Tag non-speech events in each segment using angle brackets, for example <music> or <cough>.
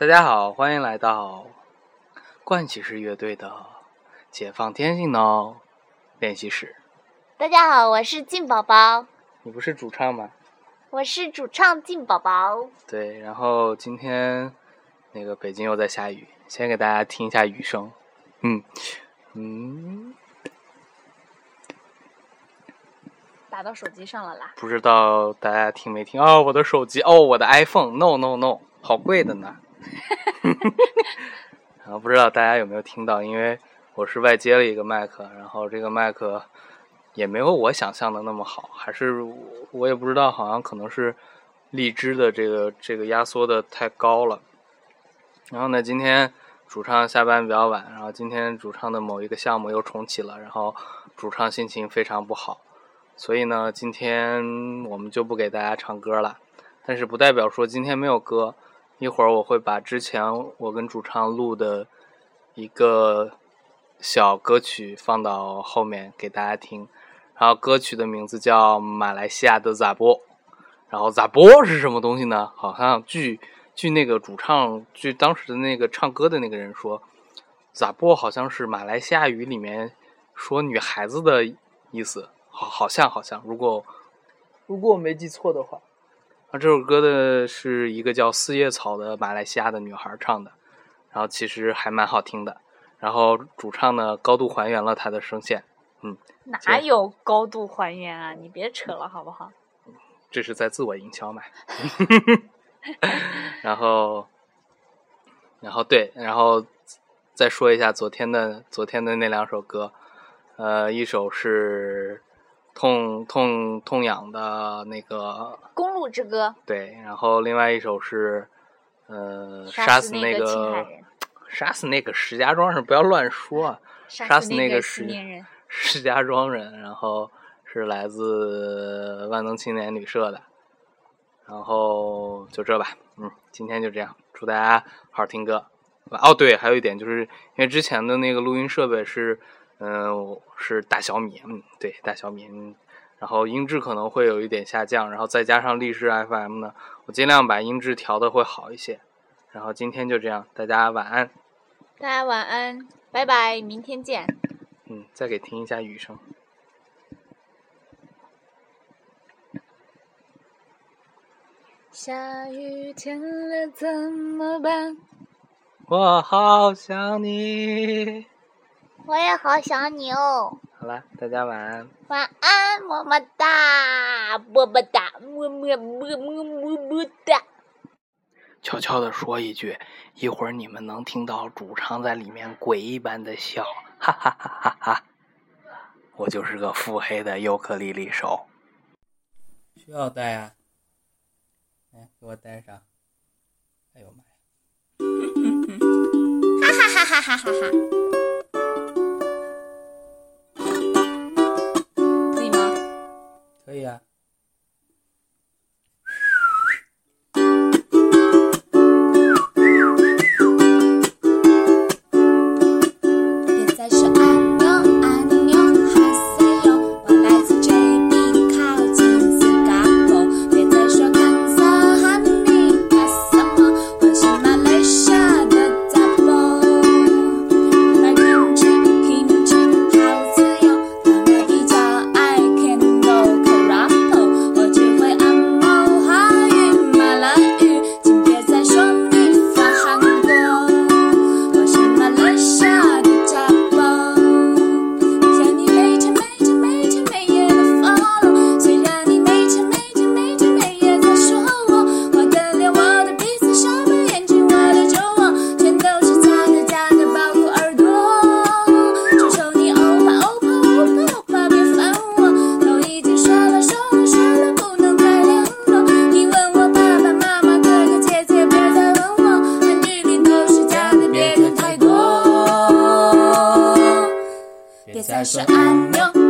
大家好，欢迎来到冠骑士乐队的《解放天性脑》练习室。大家好，我是静宝宝，你不是主唱吗？我是主唱静宝宝。对，然后今天那个北京又在下雨，先给大家听一下雨声。嗯嗯，打到手机上了啦。不知道大家听没听？哦，我的手机，哦，我的 iPhone，no no no，好贵的呢。然 <laughs> 后不知道大家有没有听到？因为我是外接了一个麦克，然后这个麦克也没有我想象的那么好，还是我也不知道，好像可能是荔枝的这个这个压缩的太高了。然后呢，今天主唱下班比较晚，然后今天主唱的某一个项目又重启了，然后主唱心情非常不好，所以呢，今天我们就不给大家唱歌了。但是不代表说今天没有歌。一会儿我会把之前我跟主唱录的一个小歌曲放到后面给大家听，然后歌曲的名字叫《马来西亚的咋波》，然后咋波是什么东西呢？好像据据那个主唱，据当时的那个唱歌的那个人说，咋波好像是马来西亚语里面说女孩子的意思，好好像好像，如果如果我没记错的话。那这首歌的是一个叫四叶草的马来西亚的女孩唱的，然后其实还蛮好听的。然后主唱呢高度还原了她的声线，嗯，哪有高度还原啊？你别扯了好不好？这是在自我营销嘛。<laughs> 然后，然后对，然后再说一下昨天的昨天的那两首歌，呃，一首是。痛痛痛痒的那个《公路之歌》对，然后另外一首是，呃，杀死那个杀死那个石家庄人，不要乱说，杀死那个石石家庄人，然后是来自万能青年旅社的，然后就这吧，嗯，今天就这样，祝大家好好听歌。哦，对，还有一点就是因为之前的那个录音设备是。嗯，是大小米，嗯，对，大小米，然后音质可能会有一点下降，然后再加上荔枝 FM 呢，我尽量把音质调的会好一些。然后今天就这样，大家晚安。大家晚安，拜拜，明天见。嗯，再给听一下雨声。下雨天了怎么办？我好想你。我也好想你哦。好了，大家晚安。晚安，么么哒，么么哒，么么么么么么哒。悄悄的说一句，一会儿你们能听到主唱在里面鬼一般的笑，哈哈哈哈哈。我就是个腹黑的尤克里里手。需要带啊？来，给我带上。哎呦妈呀！哈哈哈哈哈哈。可再说按钮，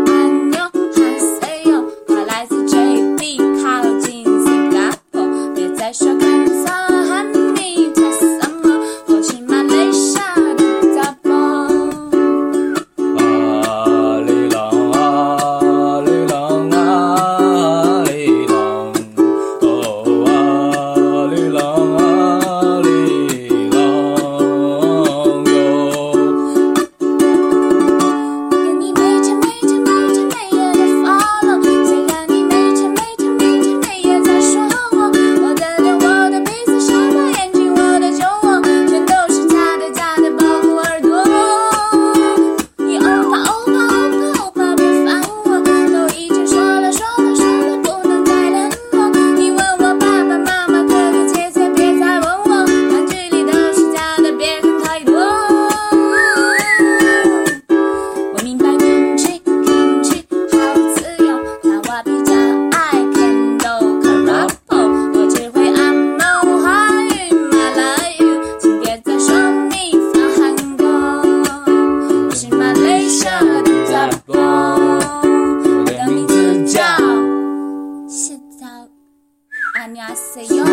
Señor.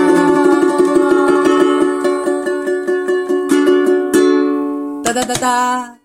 Da, da, da, da.